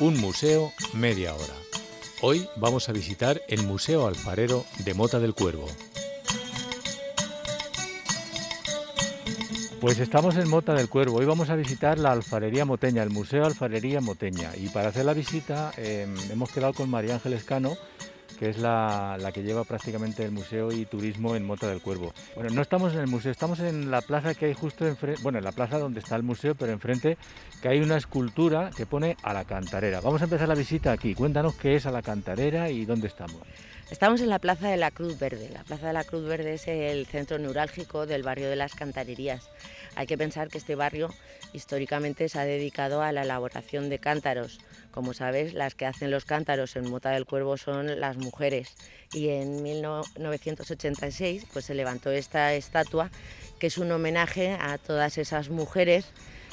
Un museo, media hora. Hoy vamos a visitar el Museo Alfarero de Mota del Cuervo. Pues estamos en Mota del Cuervo. Hoy vamos a visitar la Alfarería Moteña, el Museo Alfarería Moteña. Y para hacer la visita em, hemos quedado con María Ángeles Cano, que es la, que lleva prácticamente el museo y turismo en Mota del Cuervo. Bueno, no estamos en el museo, estamos en la plaza que hay justo enfrente, bueno, en la plaza donde está el museo, pero enfrente que hay una escultura que pone a la cantarera. Vamos a empezar la visita aquí. Cuéntanos qué es a la cantarera y dónde estamos. Estamos en la Plaza de la Cruz Verde. La Plaza de la Cruz Verde es el centro neurálgico del barrio de las Cantarerías. Hay que pensar que este barrio históricamente se ha dedicado a la elaboración de cántaros. Como sabes, las que hacen los cántaros en Mota del Cuervo son las mujeres. Y en 1986 pues, se levantó esta estatua que es un homenaje a todas esas mujeres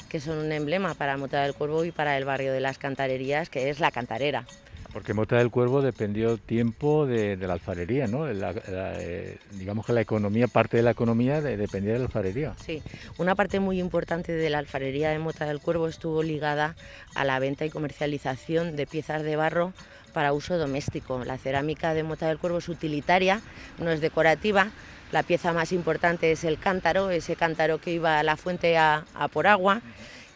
que son un emblema para Mota del Cuervo y para el barrio de las Cantarerías, que es la cantarera. Porque Mota del Cuervo dependió tiempo de, la alfarería, ¿no? Eh, digamos que la economía, parte de la economía dependía de la alfarería. Sí, una parte muy importante de la alfarería de Mota del Cuervo estuvo ligada a la venta y comercialización de piezas de barro para uso doméstico. La cerámica de Mota del Cuervo es utilitaria, no es decorativa. La pieza más importante es el cántaro, ese cántaro que iba a la fuente a por agua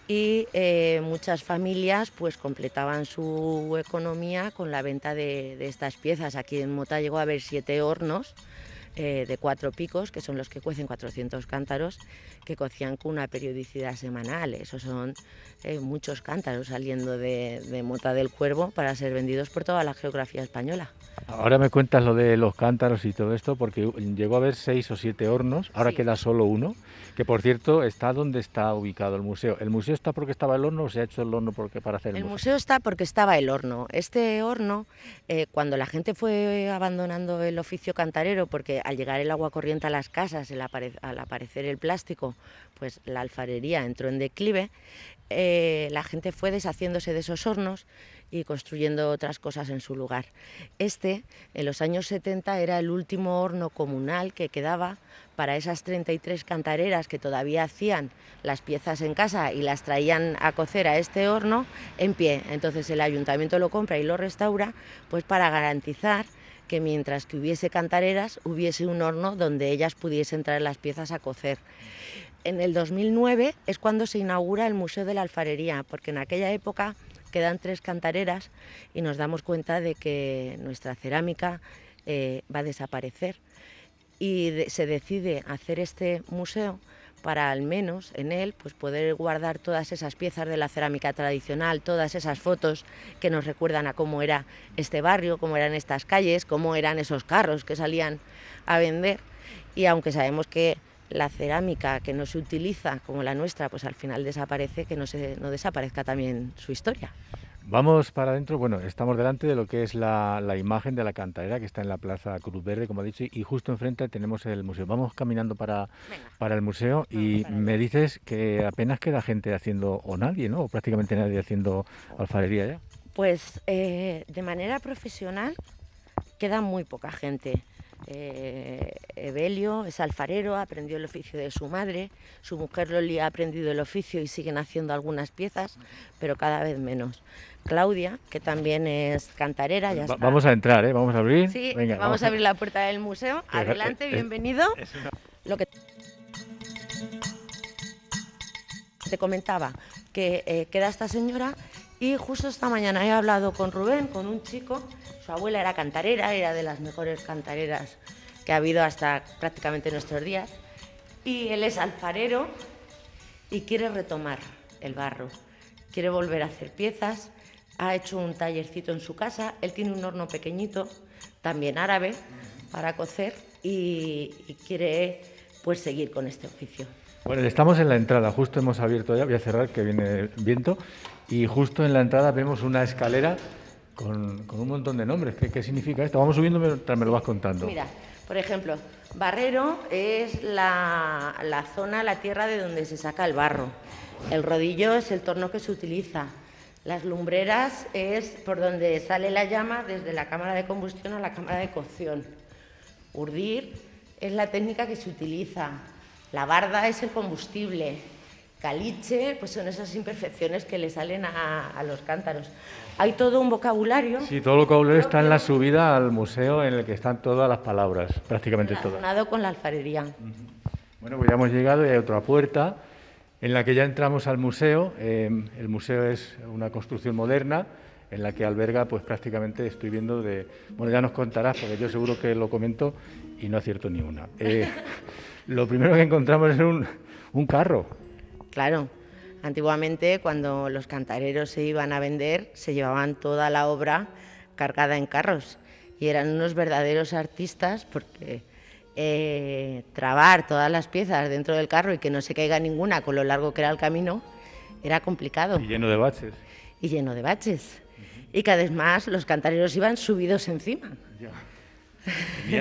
y eh, muchas familias pues completaban su economía con la venta de, de, estas piezas. Aquí en Mota llegó a haber siete hornos eh, de cuatro picos, que son los que cuecen 400 cántaros, que cocían con una periodicidad semanal. Esos son eh, muchos cántaros saliendo de, Mota del Cuervo para ser vendidos por toda la geografía española. Ahora me cuentas lo de los cántaros y todo esto, porque llegó a haber seis o siete hornos, ahora queda solo uno, que por cierto está donde está ubicado el museo. ¿El museo está porque estaba el horno o se ha hecho el horno porque, para hacer el, el museo? está porque estaba el horno. Este horno, eh, cuando la gente fue abandonando el oficio cantarero, porque al llegar el agua corriente a las casas, al aparecer el plástico, pues la alfarería entró en declive, eh, la gente fue deshaciéndose de esos hornos y construyendo otras cosas en su lugar. Este, en los años 70, era el último horno comunal que quedaba para esas 33 cantareras que todavía hacían las piezas en casa y las traían a cocer a este horno en pie. Entonces el ayuntamiento lo compra y lo restaura pues para garantizar que mientras que hubiese cantareras, hubiese un horno donde ellas pudiesen traer las piezas a cocer. En el 2009 es cuando se inaugura el Museo de la Alfarería, porque en aquella época quedan tres cantareras y nos damos cuenta de que nuestra cerámica eh, va a desaparecer. Y se decide hacer este museo para al menos en él pues poder guardar todas esas piezas de la cerámica tradicional, todas esas fotos que nos recuerdan a cómo era este barrio, cómo eran estas calles, cómo eran esos carros que salían a vender y aunque sabemos que la cerámica que no se utiliza como la nuestra, pues al final desaparece, que no, se, no desaparezca también su historia. Vamos para adentro, bueno, estamos delante de lo que es la, imagen de la cantarera que está en la Plaza Cruz Verde, como ha dicho, y justo enfrente tenemos el museo. Vamos caminando para, para el museo y me dices que apenas queda gente haciendo, o nadie, ¿no? O prácticamente nadie haciendo alfarería ya. Pues eh, de manera profesional queda muy poca gente. Eh, Evelio es alfarero, aprendió el oficio de su madre, su mujer Loli ha aprendido el oficio y siguen haciendo algunas piezas, pero cada vez menos. Claudia, que también es cantarera, ya Vamos a entrar, ¿eh? Vamos a abrir. Sí, vamos, a abrir la puerta del museo. Adelante, bienvenido. Lo que te comentaba, que eh, queda esta señora y justo esta mañana he hablado con Rubén, con un chico, su abuela era cantarera, era de las mejores cantareras que ha habido hasta prácticamente nuestros días, y él es alfarero y quiere retomar el barro, quiere volver a hacer piezas, ha hecho un tallercito en su casa, él tiene un horno pequeñito, también árabe, para cocer y, y quiere pues seguir con este oficio. Bueno, estamos en la entrada, justo hemos abierto ya, voy a cerrar que viene viento, y justo en la entrada vemos una escalera con, un montón de nombres. ¿Qué, significa esto? Vamos subiendo mientras me lo vas contando. Mira, por ejemplo, barrero es la, la zona, la tierra de donde se saca el barro. El rodillo es el torno que se utiliza. Las lumbreras es por donde sale la llama desde la cámara de combustión a la cámara de cocción. Urdir es la técnica que se utiliza. La barda es el combustible. Caliche, pues son esas imperfecciones que le salen a, los cántaros. Hay todo un vocabulario. Sí, todo el vocabulario está en la subida al museo en el que están todas las palabras, prácticamente todas. Relacionado con la alfarería. Bueno, pues ya hemos llegado y hay otra puerta en la que ya entramos al museo. Em, el museo es una construcción moderna en la que alberga, pues prácticamente estoy viendo de. Bueno, ya nos contarás, porque yo seguro que lo comento y no acierto ni una. Eh, lo primero que encontramos es un, un carro. Claro. Antiguamente, cuando los cantareros se iban a vender, se llevaban toda la obra cargada en carros y eran unos verdaderos artistas porque eh, trabar todas las piezas dentro del carro y que no se caiga ninguna con lo largo que era el camino era complicado. Y lleno de baches. Y lleno de baches. Y cada vez más los cantareros iban subidos encima.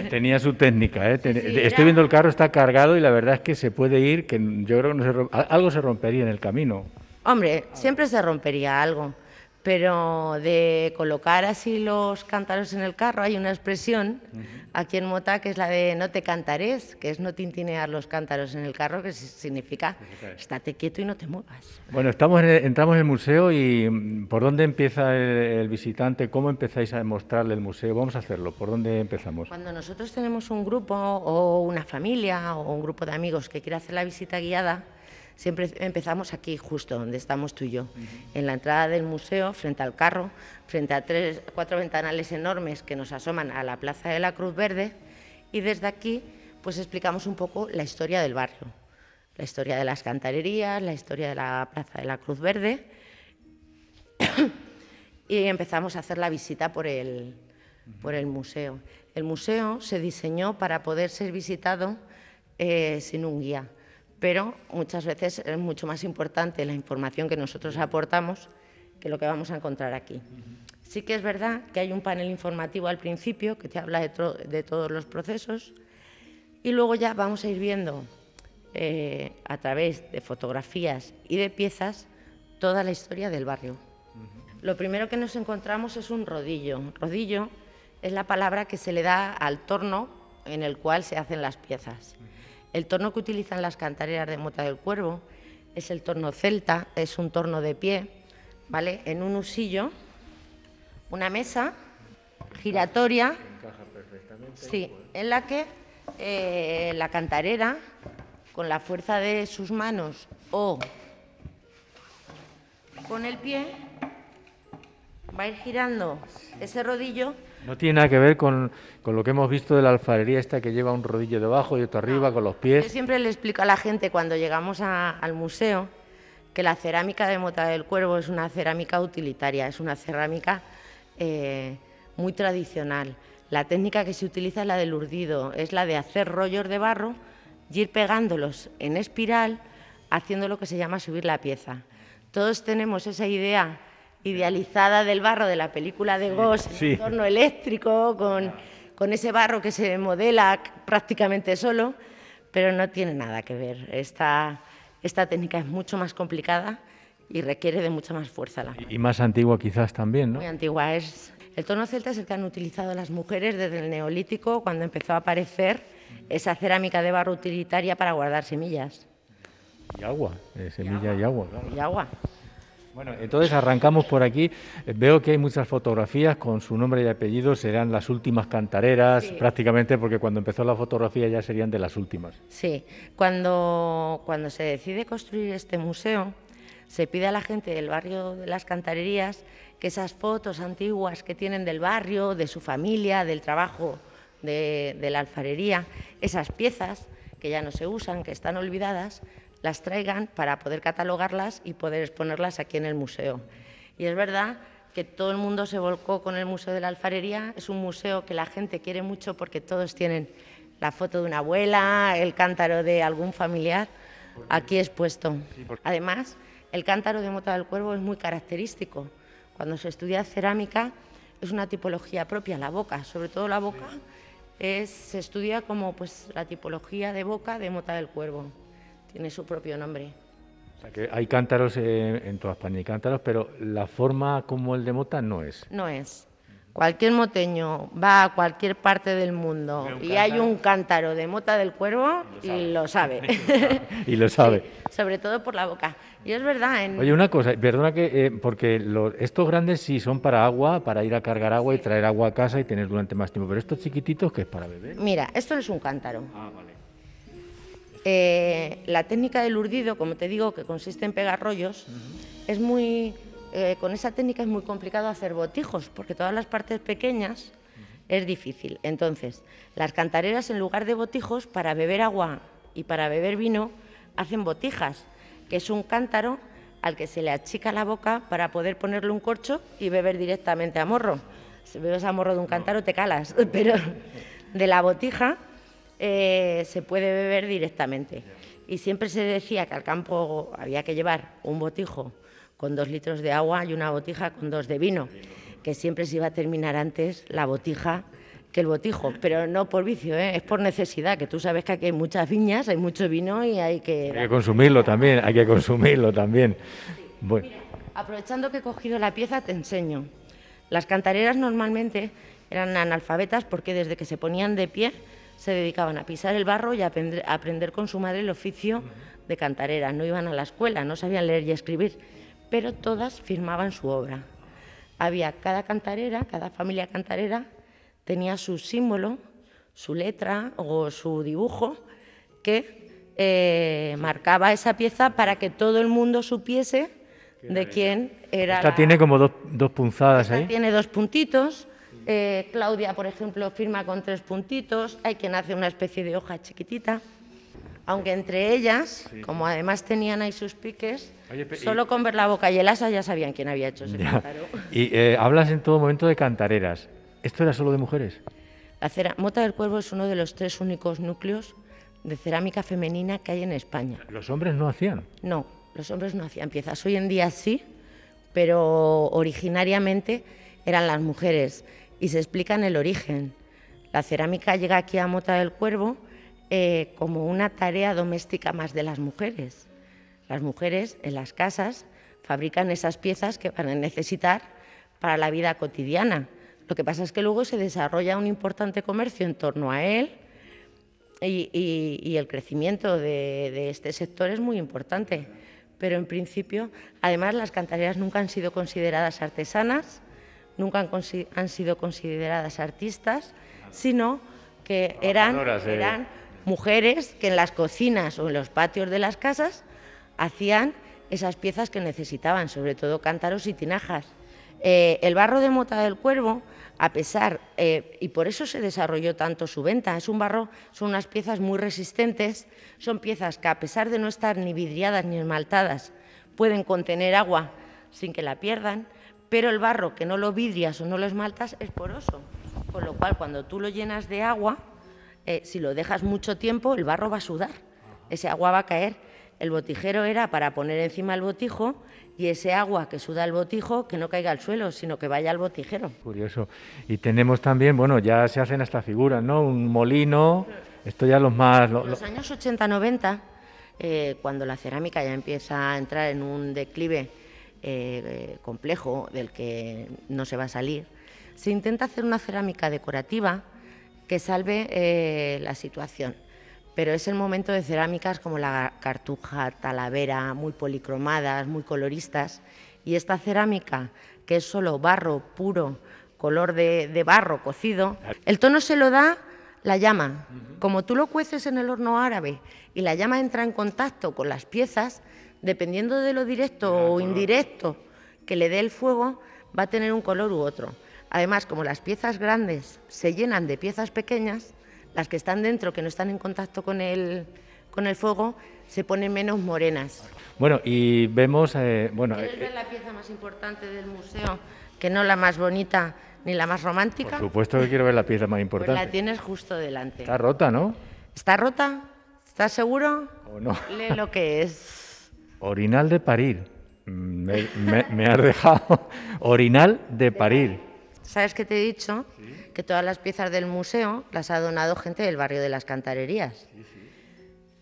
Tenía, su técnica. ¿eh? Estoy viendo el carro, está cargado y la verdad es que se puede ir, que yo creo que algo se rompería en el camino. Hombre, siempre se rompería algo pero de colocar así los cántaros en el carro, hay una expresión aquí en Mota que es la de no te cantares, que es no tintinear los cántaros en el carro, que significa estate quieto y no te muevas. Bueno, estamos entramos en el museo y mm, ¿por dónde empieza el, visitante? ¿Cómo empezáis a mostrarle el museo? Vamos a hacerlo, ¿por dónde empezamos? Cuando nosotros tenemos un grupo o una familia o un grupo de amigos que quiere hacer la visita guiada, Siempre empezamos aquí, justo donde estamos tú y yo, en la entrada del museo, frente al carro, frente a tres, cuatro ventanales enormes que nos asoman a la Plaza de la Cruz Verde y desde aquí pues explicamos un poco la historia del barrio, la historia de las cantarerías, la historia de la Plaza de la Cruz Verde y empezamos a hacer la visita por el, por el museo. El museo se diseñó para poder ser visitado eh, sin un guía pero muchas veces es mucho más importante la información que nosotros aportamos que lo que vamos a encontrar aquí. Sí que es verdad que hay un panel informativo al principio que te habla de, todos los procesos y luego ya vamos a ir viendo eh, a través de fotografías y de piezas toda la historia del barrio. Lo primero que nos encontramos es un rodillo. Rodillo es la palabra que se le da al torno en el cual se hacen las piezas. El torno que utilizan las cantareras de Mota del Cuervo es el torno celta, es un torno de pie, ¿vale? En un usillo, una mesa giratoria, sí, en la que eh, la cantarera, con la fuerza de sus manos o con el pie, va a ir girando ese rodillo no tiene nada que ver con, lo que hemos visto de la alfarería esta que lleva un rodillo debajo y otro arriba con los pies. Yo siempre le explico a la gente cuando llegamos al museo que la cerámica de Mota del Cuervo es una cerámica utilitaria, es una cerámica eh, muy tradicional. La técnica que se utiliza es la del urdido, es la de hacer rollos de barro y ir pegándolos en espiral, haciendo lo que se llama subir la pieza. Todos tenemos esa idea idealizada del barro de la película de Ghost, sí. entorno eléctrico, con, con, ese barro que se modela prácticamente solo, pero no tiene nada que ver. Esta, esta técnica es mucho más complicada y requiere de mucha más fuerza. La y más antigua quizás también, ¿no? Muy antigua. Es, el tono celta es el que han utilizado las mujeres desde el neolítico, cuando empezó a aparecer esa cerámica de barro utilitaria para guardar semillas. Y agua, eh, semilla y agua. Y agua. Bueno, entonces arrancamos por aquí. Veo que hay muchas fotografías con su nombre y apellido, serán las últimas cantareras, prácticamente, porque cuando empezó la fotografía ya serían de las últimas. Sí, cuando, cuando se decide construir este museo, se pide a la gente del barrio de las cantarerías que esas fotos antiguas que tienen del barrio, de su familia, del trabajo de, de la alfarería, esas piezas que ya no se usan, que están olvidadas, las traigan para poder catalogarlas y poder exponerlas aquí en el museo. Y es verdad que todo el mundo se volcó con el Museo de la Alfarería. Es un museo que la gente quiere mucho porque todos tienen la foto de una abuela, el cántaro de algún familiar aquí expuesto. Además, el cántaro de Mota del Cuervo es muy característico. Cuando se estudia cerámica es una tipología propia, la boca, sobre todo la boca, es, se estudia como pues, la tipología de boca de Mota del Cuervo tiene su propio nombre. O sea que hay cántaros en toda España, hay cántaros, pero la forma como el de Mota no es. No es. Cualquier moteño va a cualquier parte del mundo y hay un cántaro de mota del cuervo y lo sabe. y lo sabe. sobre todo por la boca. Y es verdad. En... Oye, una cosa, perdona que, eh, porque estos grandes sí son para agua, para ir a cargar agua y traer agua a casa y tener durante más tiempo, pero estos chiquititos, ¿qué es para beber? Mira, esto es un cántaro. Ah, vale. Eh, la técnica del urdido, como te digo, que consiste en pegar rollos, es muy eh, con esa técnica es muy complicado hacer botijos, porque todas las partes pequeñas es difícil. Entonces, las cantareras, en lugar de botijos, para beber agua y para beber vino, hacen botijas, que es un cántaro al que se le achica la boca para poder ponerle un corcho y beber directamente a morro. Si bebes a morro de un cántaro te calas, pero de la botija eh, se puede beber directamente. Y siempre se decía que al campo había que llevar un botijo con dos litros de agua y una botija con dos de vino, que siempre se iba a terminar antes la botija que el botijo, pero no por vicio, ¿eh? es por necesidad, que tú sabes que aquí hay muchas viñas, hay mucho vino y hay que... Hay que consumirlo también, hay que consumirlo también. Bueno. aprovechando que he cogido la pieza, te enseño. Las cantareras normalmente eran analfabetas porque desde que se ponían de pie se dedicaban a pisar el barro y a aprender, a aprender con su madre el oficio de cantarera. No iban a la escuela, no sabían leer y escribir pero todas firmaban su obra. Había cada cantarera, cada familia cantarera tenía su símbolo, su letra o su dibujo que eh, marcaba esa pieza para que todo el mundo supiese de quién era. Esta tiene como dos, dos punzadas ahí. Tiene dos puntitos. Eh, Claudia, por ejemplo, firma con tres puntitos. Hay quien hace una especie de hoja chiquitita aunque entre ellas, como además tenían ahí sus piques, solo con ver la boca y el asa ya sabían quién había hecho ese cántaro. Y eh, hablas en todo momento de cantareras. ¿Esto era solo de mujeres? La cera Mota del Cuervo es uno de los tres únicos núcleos de cerámica femenina que hay en España. ¿Los hombres no hacían? No, los hombres no hacían piezas. Hoy en día sí, pero originariamente eran las mujeres. Y se explica en el origen. La cerámica llega aquí a Mota del Cuervo eh, como una tarea doméstica más de las mujeres. Las mujeres en las casas fabrican esas piezas que van a necesitar para la vida cotidiana. Lo que pasa es que luego se desarrolla un importante comercio en torno a él y, el crecimiento de, este sector es muy importante. Pero en principio, además, las cantareras nunca han sido consideradas artesanas, nunca han, sido consideradas artistas, sino que eran, eran mujeres que en las cocinas o en los patios de las casas hacían esas piezas que necesitaban, sobre todo cántaros y tinajas. Eh, el barro de mota del cuervo, a pesar, eh, y por eso se desarrolló tanto su venta, es un barro, son unas piezas muy resistentes, son piezas que a pesar de no estar ni vidriadas ni esmaltadas, pueden contener agua sin que la pierdan, pero el barro que no lo vidrias o no lo esmaltas es poroso, con lo cual cuando tú lo llenas de agua, eh, si lo dejas mucho tiempo, el barro va a sudar, ese agua va a caer. El botijero era para poner encima el botijo y ese agua que suda el botijo que no caiga al suelo, sino que vaya al botijero. Curioso. Y tenemos también, bueno, ya se hacen hasta figuras, ¿no? Un molino, esto ya los más... En los años 80-90, eh, cuando la cerámica ya empieza a entrar en un declive eh, complejo del que no se va a salir, se intenta hacer una cerámica decorativa que salve eh, la situación. Pero es el momento de cerámicas como la cartuja, talavera, muy policromadas, muy coloristas. Y esta cerámica, que es solo barro puro, color de, barro cocido, el tono se lo da la llama. Como tú lo cueces en el horno árabe y la llama entra en contacto con las piezas, dependiendo de lo directo o indirecto que le dé el fuego, va a tener un color u otro. Además, como las piezas grandes se llenan de piezas pequeñas, las que están dentro, que no están en contacto con el, con el fuego, se ponen menos morenas. Bueno, y vemos... Eh, bueno, ¿Quieres ver la pieza más importante del museo, que no la más bonita ni la más romántica? Por supuesto que quiero ver la pieza más pues importante. la tienes justo delante. Está rota, ¿no? ¿Está rota? ¿Estás seguro? ¿O no? Lee lo que es. Orinal de parir. Mm, me, me has dejado. Orinal de parir. ¿Sabes qué te he dicho? Que todas las piezas del museo las ha donado gente del barrio de las cantarerías.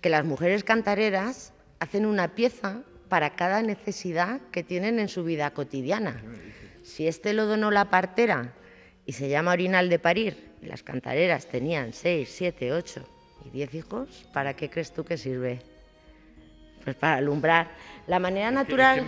Que las mujeres cantareras hacen una pieza para cada necesidad que tienen en su vida cotidiana. Si este lo donó la partera y se llama orinal de parir, y las cantareras tenían 6, 7, 8 y 10 hijos, ¿para qué crees tú que sirve? Pues para alumbrar. La manera natural...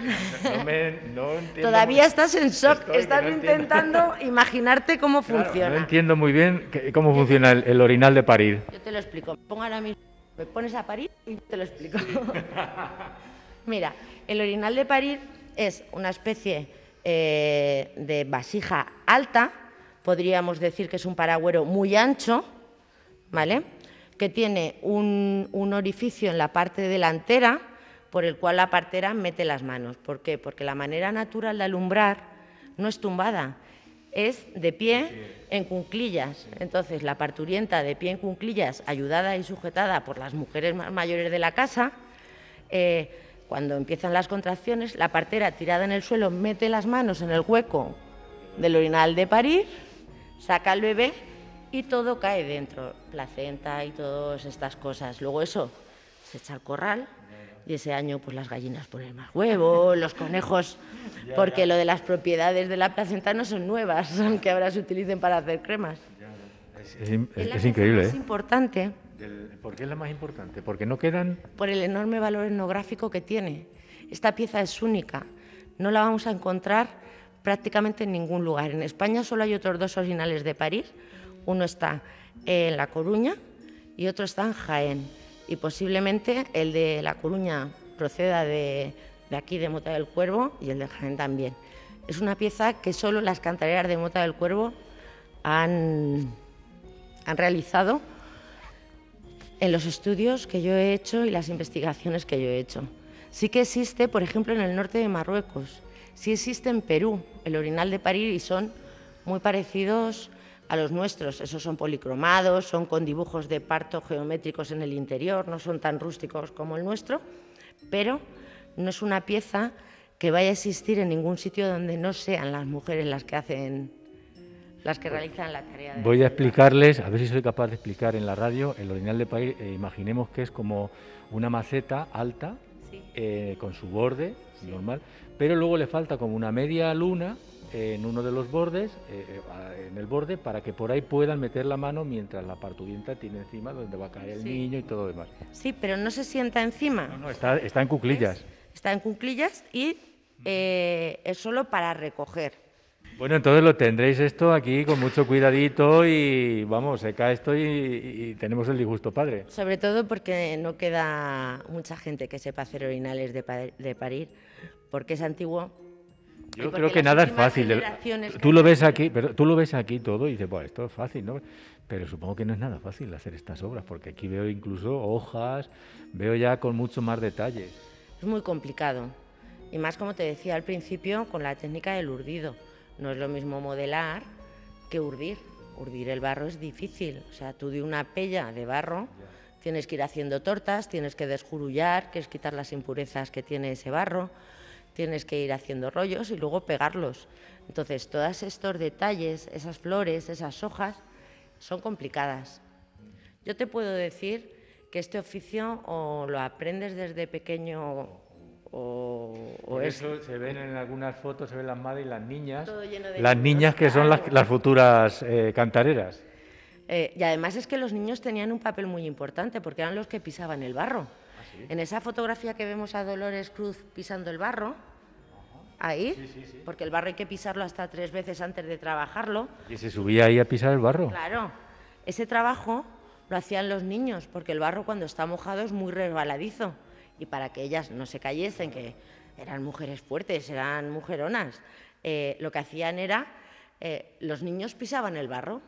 Todavía estás en shock, estás intentando imaginarte cómo funciona. No entiendo muy bien cómo funciona el, orinal de parir. Yo te lo explico. Ponga ahora mismo, me pones a parir y te lo explico. Mira, el orinal de parir es una especie eh, de vasija alta, podríamos decir que es un paragüero muy ancho, ¿vale? Que tiene un, orificio en la parte delantera por el cual la partera mete las manos. ¿Por qué? Porque la manera natural de alumbrar no es tumbada, es de pie en cunclillas. Entonces, la parturienta de pie en cunclillas, ayudada y sujetada por las mujeres más mayores de la casa, eh, cuando empiezan las contracciones, la partera tirada en el suelo mete las manos en el hueco del orinal de parir, saca al bebé y todo cae dentro, placenta y todas estas cosas. Luego eso se echa al corral y ese año pues las gallinas ponen más huevos, los conejos, porque lo de las propiedades de la placenta no son nuevas, aunque ahora se utilicen para hacer cremas. Es, es, increíble. Es ¿eh? importante. ¿Por qué es la más importante? Porque no quedan... Por el enorme valor etnográfico que tiene. Esta pieza es única. No la vamos a encontrar prácticamente en ningún lugar. En España solo hay otros dos originales de París uno está en La Coruña y otro está en Jaén. Y posiblemente el de La Coruña proceda de, aquí, de Mota del Cuervo, y el de Jaén también. Es una pieza que solo las cantareras de Mota del Cuervo han, han realizado en los estudios que yo he hecho y las investigaciones que yo he hecho. Sí que existe, por ejemplo, en el norte de Marruecos, sí existe en Perú el orinal de París y son muy parecidos a los nuestros. Esos son policromados, son con dibujos de parto geométricos en el interior, no son tan rústicos como el nuestro, pero no es una pieza que vaya a existir en ningún sitio donde no sean las mujeres las que hacen las que realizan la tarea. Voy a explicarles, a ver si soy capaz de explicar en la radio, el orinal de país, eh, imaginemos que es como una maceta alta, eh, con su borde normal, pero luego le falta como una media luna en uno de los bordes, eh, eh, en el borde, para que por ahí puedan meter la mano mientras la parturienta tiene encima donde va a caer el niño y todo lo demás. Sí, pero no se sienta encima. No, no, está, está en cuclillas. Está en cuclillas y eh, es solo para recoger. Bueno, entonces lo tendréis esto aquí con mucho cuidadito y vamos, se cae esto y, tenemos el disgusto padre. Sobre todo porque no queda mucha gente que sepa hacer orinales de, de parir, porque es antiguo yo creo que nada es fácil. Tú lo ves aquí, pero tú lo ves aquí todo y dices, bueno, esto es fácil, ¿no? Pero supongo que no es nada fácil hacer estas obras, porque aquí veo incluso hojas, veo ya con mucho más detalle. Es muy complicado. Y más como te decía al principio, con la técnica del urdido. No es lo mismo modelar que urdir. Urdir el barro es difícil. O sea, tú de una pella de barro tienes que ir haciendo tortas, tienes que desjurullar, que es quitar las impurezas que tiene ese barro tienes que ir haciendo rollos y luego pegarlos. Entonces, todos estos detalles, esas flores, esas hojas, son complicadas. Yo te puedo decir que este oficio o lo aprendes desde pequeño o, eso se ven en algunas fotos, se ven las madres y las niñas, las niñas que son las, futuras eh, cantareras. Eh, y además es que los niños tenían un papel muy importante porque eran los que pisaban el barro. En esa fotografía que vemos a Dolores Cruz pisando el barro, ahí, porque el barro hay que pisarlo hasta tres veces antes de trabajarlo. ¿Y se subía ahí a pisar el barro? Claro, ese trabajo lo hacían los niños, porque el barro cuando está mojado es muy resbaladizo. Y para que ellas no se cayesen, que eran mujeres fuertes, eran mujeronas, eh, lo que hacían era, eh, los niños pisaban el barro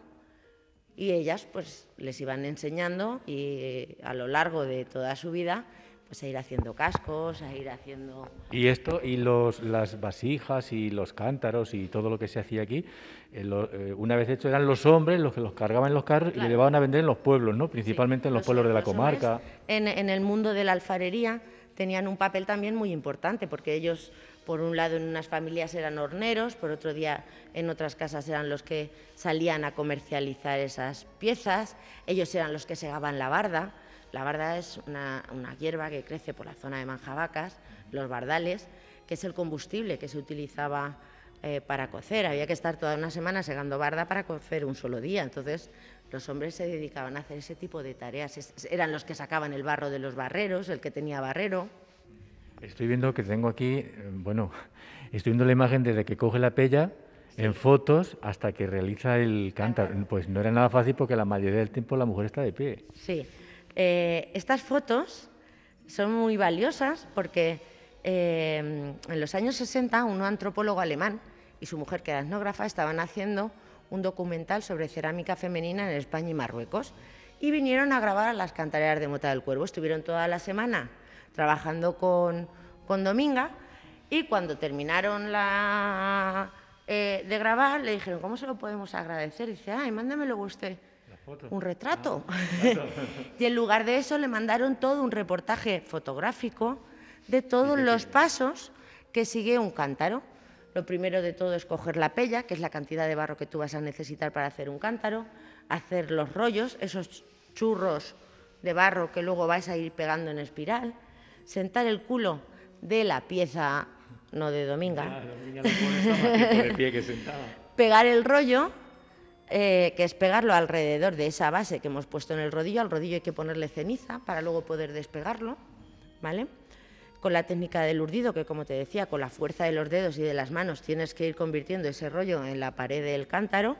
y ellas pues les iban enseñando y a lo largo de toda su vida pues a ir haciendo cascos, a ir haciendo... Y esto, y los, las vasijas y los cántaros y todo lo que se hacía aquí, eh, eh, una vez hecho eran los hombres los que los cargaban en los carros y le llevaban a vender en los pueblos, ¿no? Principalmente en los, pueblos de la comarca. En, en el mundo de la alfarería tenían un papel también muy importante porque ellos por un lado en unas familias eran horneros, por otro día en otras casas eran los que salían a comercializar esas piezas, ellos eran los que segaban la barda. La barda es una, hierba que crece por la zona de Manjabacas, los bardales, que es el combustible que se utilizaba eh, para cocer, había que estar toda una semana segando barda para cocer un solo día. Entonces, los hombres se dedicaban a hacer ese tipo de tareas. eran los que sacaban el barro de los barreros, el que tenía barrero. Estoy viendo que tengo aquí, eh, bueno, estoy viendo la imagen desde que coge la pella en fotos hasta que realiza el cántaro. Pues no era nada fácil porque la mayoría del tiempo la mujer está de pie. Sí. Eh, estas fotos son muy valiosas porque eh, en los años 60 un antropólogo alemán y su mujer, que era etnógrafa, estaban haciendo un documental sobre cerámica femenina en España y Marruecos y vinieron a grabar a las cantareras de Mota del Cuervo. Estuvieron toda la semana trabajando con, con Dominga y cuando terminaron la eh, de grabar, le dijeron, ¿cómo se lo podemos agradecer? Y dice, ay, mándamelo usted. Un retrato. Ah, y en lugar de eso le mandaron todo un reportaje fotográfico de todos los pasos que sigue un cántaro. Lo primero de todo es coger la pella, que es la cantidad de barro que tú vas a necesitar para hacer un cántaro, hacer los rollos, esos churros de barro que luego vais a ir pegando en espiral, sentar el culo de la pieza no de Dominga. Pegar el rollo, eh, que es pegarlo alrededor de esa base que hemos puesto en el rodillo. Al rodillo hay que ponerle ceniza para luego poder despegarlo, ¿vale? Con la técnica del urdido, que como te decía, con la fuerza de los dedos y de las manos tienes que ir convirtiendo ese rollo en la pared del cántaro.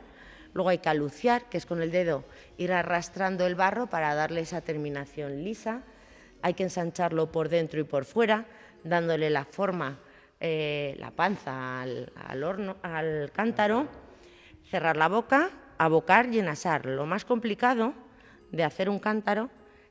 Luego hay que aluciar, que es con el dedo ir arrastrando el barro para darle esa terminación lisa. Hay que ensancharlo por dentro y por fuera, dándole la forma eh, la panza al, horno, al cántaro, cerrar la boca, abocar y enasar. Lo más complicado de hacer un cántaro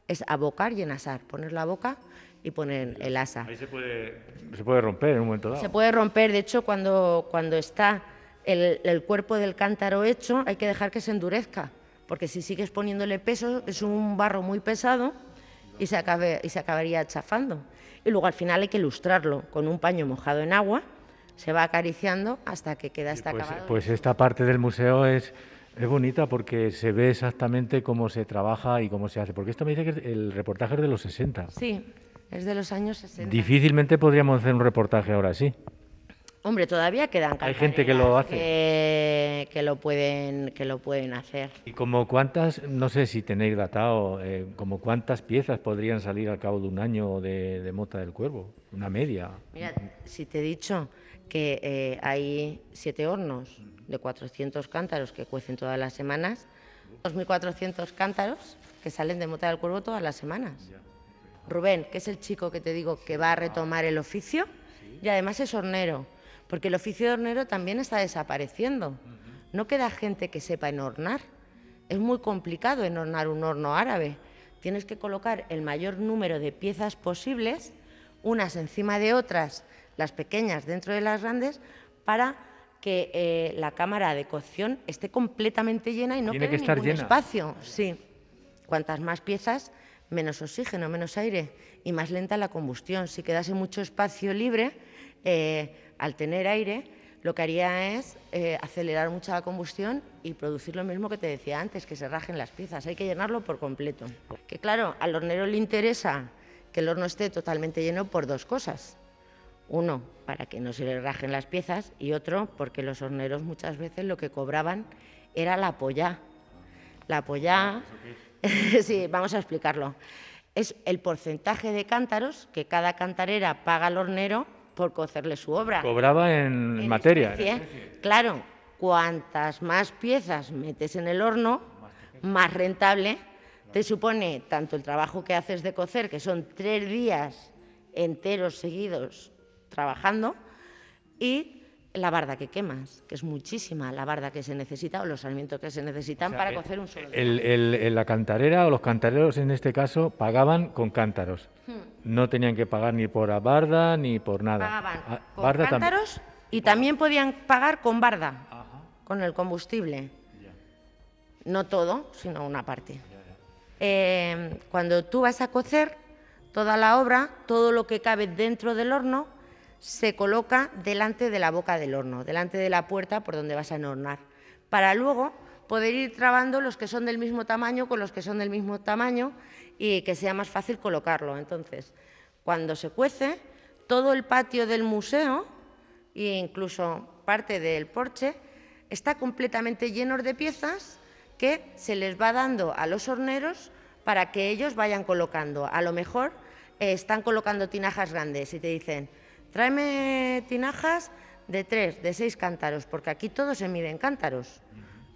es abocar y enasar, poner la boca y poner el asa. Ahí se puede, se puede romper en un momento dado. Se puede romper, de hecho, cuando, cuando está el, el, cuerpo del cántaro hecho, hay que dejar que se endurezca, porque si sigues poniéndole peso, es un barro muy pesado y se, acabe, y se acabaría chafando y luego al final hay que ilustrarlo con un paño mojado en agua, se va acariciando hasta que queda hasta pues, acabado. Pues esta parte del museo es, es bonita porque se ve exactamente cómo se trabaja y cómo se hace, porque esto me dice que el reportaje es de los 60. Sí, es de los años 60. Difícilmente podríamos hacer un reportaje ahora sí. Hombre, todavía quedan Hay gente que lo hace. Que, lo pueden, que lo pueden hacer. ¿Y como cuántas, no sé si tenéis datado, eh, como cuántas piezas podrían salir al cabo de un año de, Mota del Cuervo? Una media. Mira, si te he dicho que eh, hay siete hornos de 400 cántaros que cuecen todas las semanas, 2.400 cántaros que salen de Mota del Cuervo todas las semanas. Rubén, que es el chico que te digo que va a retomar el oficio y además es hornero porque el oficio de hornero también está desapareciendo. No queda gente que sepa enhornar. Es muy complicado enhornar un horno árabe. Tienes que colocar el mayor número de piezas posibles, unas encima de otras, las pequeñas dentro de las grandes, para que eh, la cámara de cocción esté completamente llena y no quede ningún espacio. Sí. Cuantas más piezas, menos oxígeno, menos aire y más lenta la combustión. Si quedase mucho espacio libre, eh, al tener aire, lo que haría es eh, acelerar mucho la combustión y producir lo mismo que te decía antes, que se rajen las piezas. Hay que llenarlo por completo. Que claro, al hornero le interesa que el horno esté totalmente lleno por dos cosas. Uno, para que no se le rajen las piezas y otro, porque los horneros muchas veces lo que cobraban era la polla. La polla, sí, vamos a explicarlo. Es el porcentaje de cántaros que cada cantarera paga al hornero por cocerle su obra. Cobraba en, materia. Claro, cuantas más piezas metes en el horno, más rentable te supone tanto el trabajo que haces de cocer, que son tres días enteros seguidos trabajando, y la barda que quemas, que es muchísima la barda que se necesita o los sarmientos que se necesitan para cocer un solo. El, la cantarera o los cantareros en este caso pagaban con cántaros. Hmm. No tenían que pagar ni por barda ni por nada. Pagaban ah, con cántaros y también podían pagar con barda, con el combustible. No todo, sino una parte. Eh, cuando tú vas a cocer toda la obra, todo lo que cabe dentro del horno, se coloca delante de la boca del horno, delante de la puerta por donde vas a enhornar, para luego poder ir trabando los que son del mismo tamaño con los que son del mismo tamaño y que sea más fácil colocarlo. Entonces, cuando se cuece, todo el patio del museo e incluso parte del porche, está completamente lleno de piezas que se les va dando a los horneros para que ellos vayan colocando. A lo mejor eh, están colocando tinajas grandes y te dicen, tráeme tinajas de tres, de seis cántaros, porque aquí todo se mide en cántaros.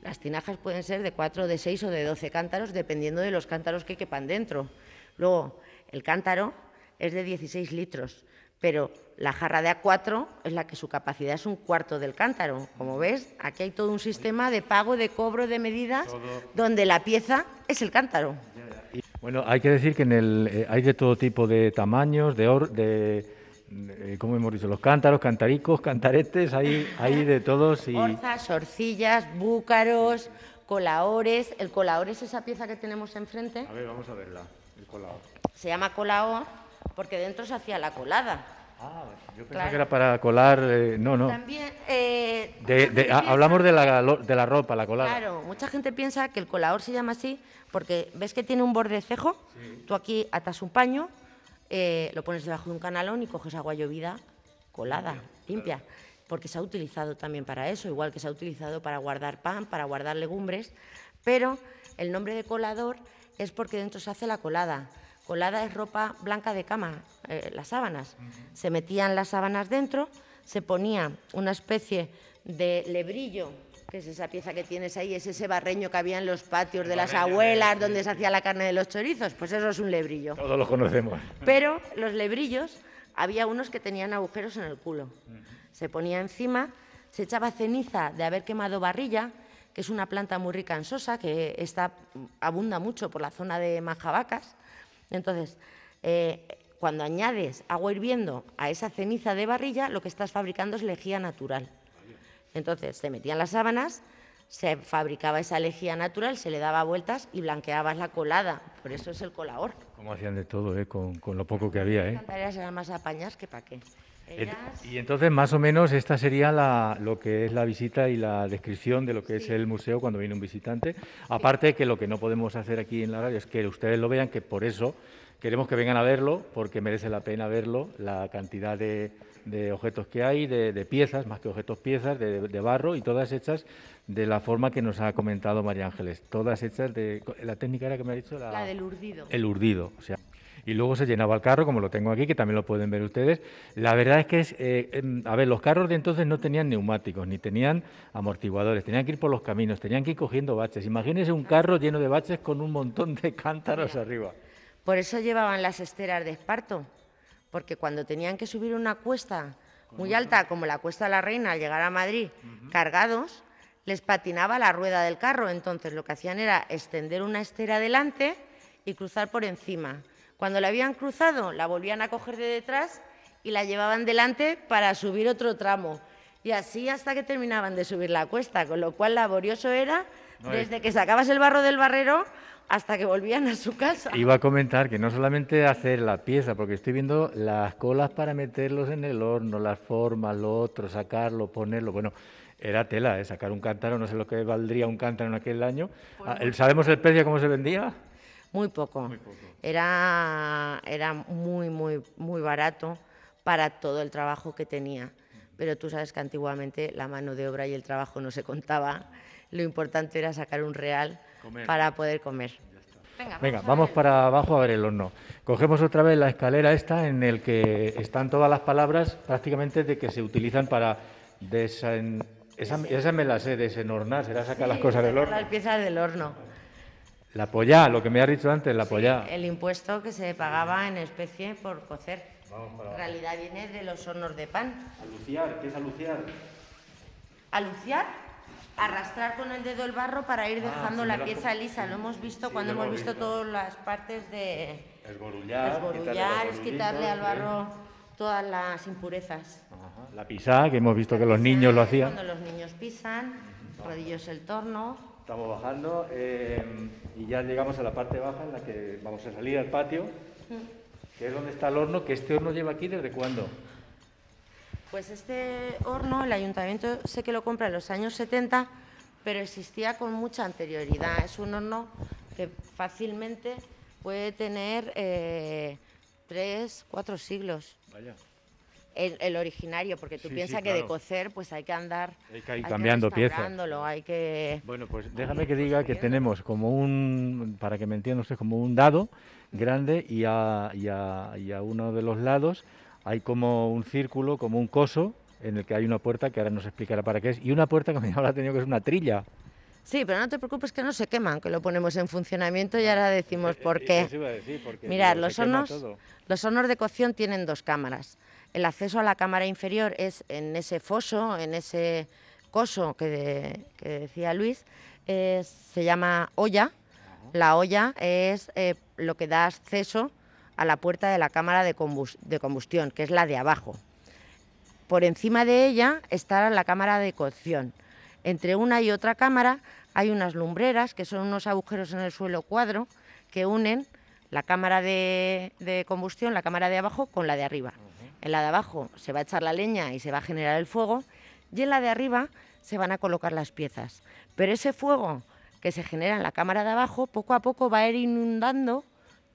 Las tinajas pueden ser de cuatro, de seis o de doce cántaros, dependiendo de los cántaros que quepan dentro. Luego, el cántaro es de 16 litros, pero la jarra de A4 es la que su capacidad es un cuarto del cántaro. Como ves, aquí hay todo un sistema de pago, de cobro, de medidas, donde la pieza es el cántaro. Bueno, hay que decir que en el, eh, hay de todo tipo de tamaños, de, or, de eh, como hemos dicho, los cántaros, cantaricos, cantaretes, hay, hay de todos. Y... Orzas, orcillas, búcaros, colaores. El colaor es esa pieza que tenemos enfrente. A ver, vamos a verla, el colaor. Se llama colaor porque dentro se hacía la colada. Ah, yo pensaba que era para colar, eh, no, no. También, eh, de, de, ah, hablamos de la, de la ropa, la colada. Claro, mucha gente piensa que el colaor se llama así porque ves que tiene un borde cejo, sí. tú aquí atas un paño, eh, lo pones debajo de un canalón y coges agua llovida colada, limpia, claro. porque se ha utilizado también para eso, igual que se ha utilizado para guardar pan, para guardar legumbres, pero el nombre de colador es porque dentro se hace la colada. Colada es ropa blanca de cama, eh, las sábanas. Uh -huh. Se metían las sábanas dentro, se ponía una especie de lebrillo, que es esa pieza que tienes ahí, es ese barreño que había en los patios de las abuelas donde se hacía la carne de los chorizos, pues eso es un lebrillo. Todos lo conocemos. Pero los lebrillos, había unos que tenían agujeros en el culo. Se ponía encima, se echaba ceniza de haber quemado barrilla, que es una planta muy rica en sosa, que está, abunda mucho por la zona de Majavacas, entonces, eh, cuando añades agua hirviendo a esa ceniza de barrilla, lo que estás fabricando es lejía natural. Entonces, se metían las sábanas, se fabricaba esa lejía natural, se le daba vueltas y blanqueabas la colada. Por eso es el colador. Como hacían de todo, ¿eh? con, con, lo poco que había. ¿eh? Las tareas eran más apañas que para qué. Ellas... Y entonces, más o menos, esta sería la, lo que es la visita y la descripción de lo que sí. es el museo cuando viene un visitante. Aparte que lo que no podemos hacer aquí en la radio es que ustedes lo vean, que por eso queremos que vengan a verlo, porque merece la pena verlo, la cantidad de, de objetos que hay, de, de, piezas, más que objetos, piezas de, de, barro y todas hechas de la forma que nos ha comentado María Ángeles. Todas hechas de... ¿La técnica era que me ha dicho? La, la del urdido. El urdido, o sea y luego se llenaba el carro, como lo tengo aquí, que también lo pueden ver ustedes. La verdad es que, es, eh, a ver, los carros de entonces no tenían neumáticos, ni tenían amortiguadores, tenían que ir por los caminos, tenían que ir cogiendo baches. Imagínense un carro lleno de baches con un montón de cántaros Mira, arriba. Por eso llevaban las esteras de esparto, porque cuando tenían que subir una cuesta muy alta, como la Cuesta de la Reina, al llegar a Madrid, uh -huh. cargados, les patinaba la rueda del carro. Entonces lo que hacían era extender una estera adelante y cruzar por encima. Cuando la habían cruzado, la volvían a coger de detrás y la llevaban delante para subir otro tramo. Y así hasta que terminaban de subir la cuesta, con lo cual laborioso era desde que sacabas el barro del barrero hasta que volvían a su casa. Iba a comentar que no solamente hacer la pieza, porque estoy viendo las colas para meterlos en el horno, las formas, lo otro, sacarlo, ponerlo, bueno, era tela, ¿eh? sacar un cántaro, no sé lo que valdría un cántaro en aquel año. Pues, ¿Sabemos el precio cómo se vendía? Muy poco. Muy poco. Era, era muy, muy, muy barato para todo el trabajo que tenía. Pero tú sabes que antiguamente la mano de obra y el trabajo no se contaba. Lo importante era sacar un real comer. para poder comer. Venga, vamos, Venga, vamos para abajo a ver el horno. Cogemos otra vez la escalera esta en el que están todas las palabras prácticamente de que se utilizan para desen... Esa, esa me la sé, desenornar, será sacar sí, las cosas del horno. Las piezas del horno. La polla, lo que me has dicho antes, la polla. Sí, el impuesto que se pagaba en especie por cocer. En realidad viene de los hornos de pan. Aluciar, ¿qué es aluciar? Aluciar, arrastrar con el dedo el barro para ir dejando ah, sí, la pieza lisa. Lo hemos visto sí, cuando hemos visto, visto todas las partes de... Esborullar. Esborullar, es quitarle al barro todas las impurezas. Ajá. La pisada, que hemos visto la que los niños lo hacían. Cuando los niños pisan, rodillos el torno. Estamos bajando eh, y ya llegamos a la parte baja en la que vamos a salir al patio, que es donde está el horno, que este horno lleva aquí desde cuándo. Pues este horno, el ayuntamiento sé que lo compra en los años 70, pero existía con mucha anterioridad. Es un horno que fácilmente puede tener eh, tres, cuatro siglos. Vaya. el, originario, porque tú piensas que de cocer pues hay que andar hay que ir cambiando piezas. Hay que... Bueno, pues déjame que diga que tenemos como un, para que me entiendan ustedes, como un dado grande y a, y, a, y a uno de los lados hay como un círculo, como un coso, en el que hay una puerta que ahora nos explicará para qué es, y una puerta que me ha tenido que es una trilla. Sí, pero no te preocupes que no se queman, que lo ponemos en funcionamiento y ahora decimos eh, por qué. Mirad, los hornos, los hornos de cocción tienen dos cámaras. El acceso a la cámara inferior es en ese foso, en ese coso que, decía Luis, se llama olla. La olla es eh, lo que da acceso a la puerta de la cámara de, combustión, que es la de abajo. Por encima de ella está la cámara de cocción. Entre una y otra cámara hay unas lumbreras, que son unos agujeros en el suelo cuadro, que unen la cámara de, combustión, la cámara de abajo, con la de arriba. En la de abajo se va a echar la leña y se va a generar el fuego, y en la de arriba se van a colocar las piezas. Pero ese fuego que se genera en la cámara de abajo, poco a poco va a ir inundando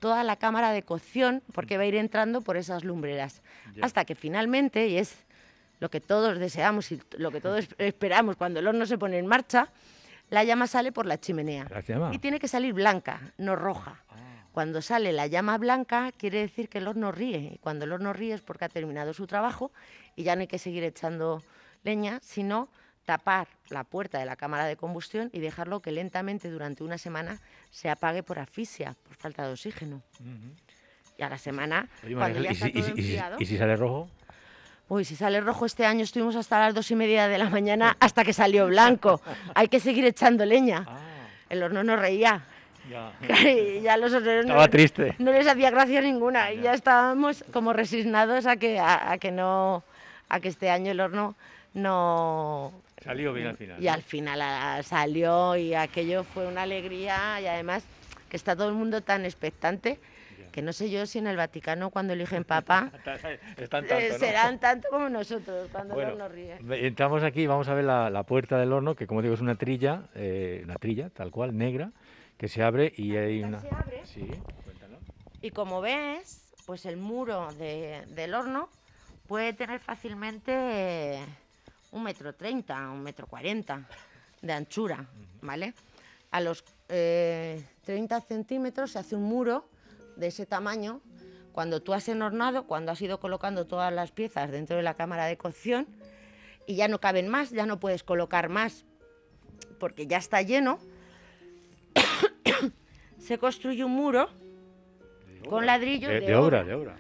toda la cámara de cocción, porque va a ir entrando por esas lumbreras, hasta que finalmente, y es lo que todos deseamos y lo que todos esperamos cuando el horno se pone en marcha, la llama sale por la chimenea. Y tiene que salir blanca, no roja. Ah. Cuando sale la llama blanca, quiere decir que el horno ríe. Y cuando el horno ríe es porque ha terminado su trabajo y ya no hay que seguir echando leña, sino tapar la puerta de la cámara de combustión y dejarlo que lentamente durante una semana se apague por asfixia, por falta de oxígeno. Y a la semana, cuando ya está todo ¿y si sale rojo? Uy, si sale rojo este año estuvimos hasta las dos y media de la mañana hasta que salió blanco. Hay que seguir echando leña. Ah. El horno no reía. Ya. ya los Estaba triste. No les hacía gracia ninguna. Y ya estábamos como resignados a que, a, que no, a que este año el horno no... Salió bien al final. Y al final salió y aquello fue una alegría y además que está todo el mundo tan expectante que no sé yo si en el Vaticano cuando eligen papa eh, serán tanto como nosotros cuando el horno ríe. Entramos aquí, vamos a ver la, puerta del horno, que como digo es una trilla, eh, una trilla tal cual, negra, que se abre y hay una... Se abre, sí, cuéntalo. Y como ves, pues el muro del horno puede tener fácilmente un metro treinta, un metro cuarenta de anchura, ¿vale? A los 30 eh, centímetros se hace un muro de ese tamaño, cuando tú has enhornado, cuando has ido colocando todas las piezas dentro de la cámara de cocción y ya no caben más, ya no puedes colocar más porque ya está lleno, se construye un muro con ladrillos de, obra, de obra,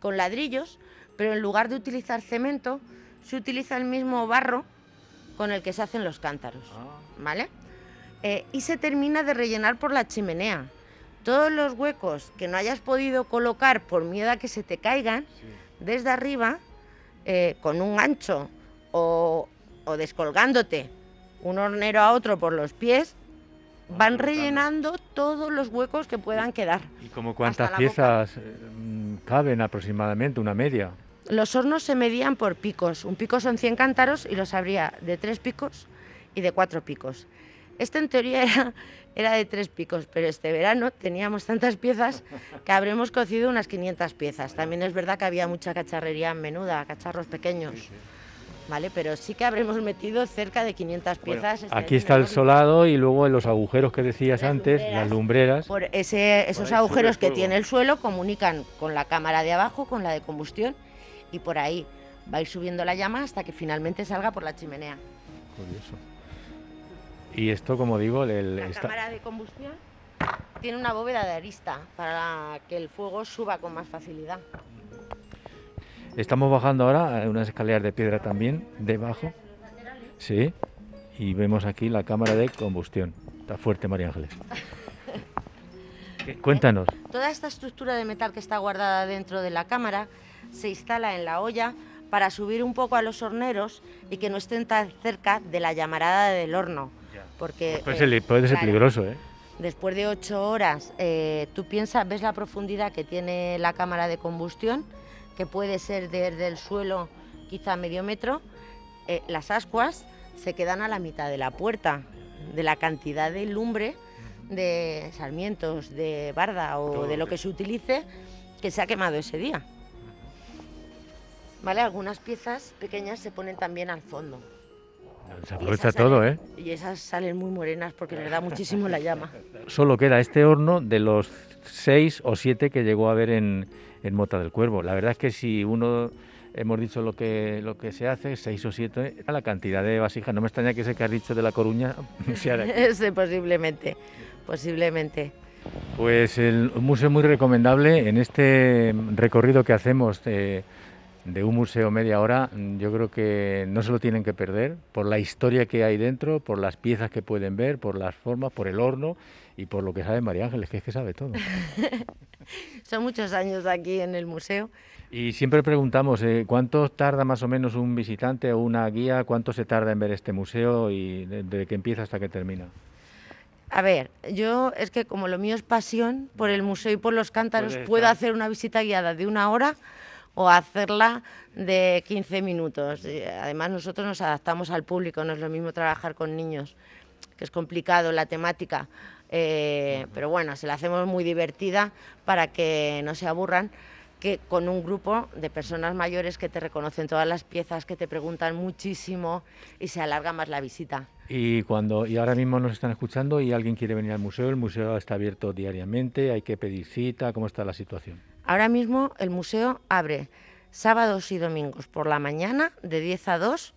con ladrillos, pero en lugar de utilizar cemento, se utiliza el mismo barro con el que se hacen los cántaros, ah. ¿vale? Eh, y se termina de rellenar por la chimenea todos los huecos que no hayas podido colocar por miedo a que se te caigan, desde arriba, eh, con un gancho o, descolgándote un hornero a otro por los pies, van rellenando todos los huecos que puedan quedar. ¿Y como cuántas piezas eh, caben aproximadamente, una media? Los hornos se medían por picos. Un pico son 100 cántaros y los habría de tres picos y de cuatro picos. Este en teoría era, era de tres picos, pero este verano teníamos tantas piezas que habremos cocido unas 500 piezas. También es verdad que había mucha cacharrería menuda, cacharros pequeños. ¿Vale? Pero sí que habremos metido cerca de 500 piezas. Este aquí está el solado y luego en los agujeros que decías antes, las lumbreras. Por ese, esos agujeros que tiene el suelo comunican con la cámara de abajo, con la de combustión, y por ahí va a ir subiendo la llama hasta que finalmente salga por la chimenea. Curioso. Y esto, como digo, el, la cámara de combustión tiene una bóveda de arista para que el fuego suba con más facilidad. Estamos bajando ahora unas escaleras de piedra también, debajo. Sí, y vemos aquí la cámara de combustión. Está fuerte, María Ángeles. Cuéntanos. Toda esta estructura de metal que está guardada dentro de la cámara se instala en la olla para subir un poco a los horneros y que no estén tan cerca de la llamarada del horno porque, puede ser, puede ser peligroso, ¿eh? Después de ocho horas, eh, tú piensas, ves la profundidad que tiene la cámara de combustión, que puede ser desde el suelo quizá medio metro, eh, las ascuas se quedan a la mitad de la puerta, de la cantidad de lumbre, de sarmientos, de barda o de lo que se utilice que se ha quemado ese día. ¿Vale? Algunas piezas pequeñas se ponen también al fondo. Se aprovecha todo, ¿eh? Y esas salen muy morenas porque les da muchísimo la llama. Solo queda este horno de los seis o siete que llegó a ver en, en Mota del Cuervo. La verdad es que si uno hemos dicho lo que lo que se hace, seis o siete, la cantidad de vasijas. No me extraña que ese que has dicho de la Coruña sea de aquí. sí, posiblemente, posiblemente. Pues el museo muy recomendable en este recorrido que hacemos de un museo media hora. Yo creo que no se lo tienen que perder por la historia que hay dentro, por las piezas que pueden ver, por las formas, por el horno y por lo que sabe María Ángeles, que es que sabe todo. Son muchos años aquí en el museo. Y siempre preguntamos, eh, ¿cuánto tarda más o menos un visitante o una guía? ¿Cuánto se tarda en ver este museo y desde que empieza hasta que termina? A ver, yo es que como lo mío es pasión por el museo y por los cántaros, puedo hacer una visita guiada de una hora o hacerla de 15 minutos. Además, nosotros nos adaptamos al público, no es lo mismo trabajar con niños, que es complicado la temática, eh, pero bueno, se la hacemos muy divertida para que no se aburran que con un grupo de personas mayores que te reconocen todas las piezas, que te preguntan muchísimo y se alarga más la visita. Y cuando y ahora mismo nos están escuchando y alguien quiere venir al museo, el museo está abierto diariamente, hay que pedir cita, ¿cómo está la situación? Ahora mismo el museo abre sábados y domingos por la mañana de 10 a 2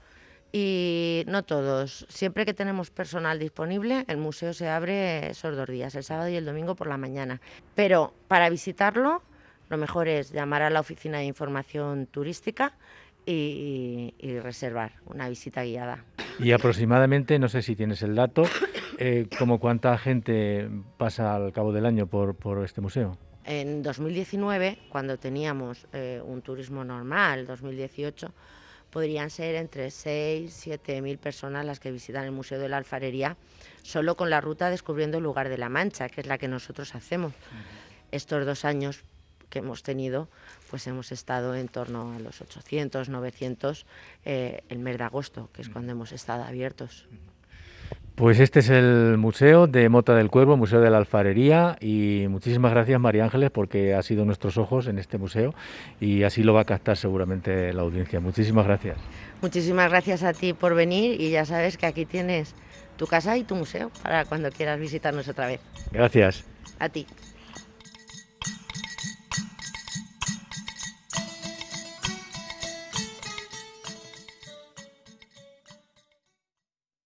y no todos. Siempre que tenemos personal disponible, el museo se abre esos dos días, el sábado y el domingo por la mañana. Pero para visitarlo, lo mejor es llamar a la oficina de información turística y, reservar una visita guiada. Y aproximadamente, no sé si tienes el dato, eh, como cuánta gente pasa al cabo del año por, por este museo. En 2019, cuando teníamos eh, un turismo normal, 2018, podrían ser entre 6 y 7 mil personas las que visitan el Museo de la Alfarería, solo con la ruta Descubriendo el Lugar de la Mancha, que es la que nosotros hacemos. Estos dos años que hemos tenido, pues hemos estado en torno a los 800, 900 eh, el mes de agosto, que es cuando hemos estado abiertos. Pues este es el Museo de Mota del Cuervo, Museo de la Alfarería, y muchísimas gracias María Ángeles porque ha sido nuestros ojos en este museo y así lo va a captar seguramente la audiencia. Muchísimas gracias. Muchísimas gracias a ti por venir y ya sabes que aquí tienes tu casa y tu museo para cuando quieras visitarnos otra vez. Gracias. A ti.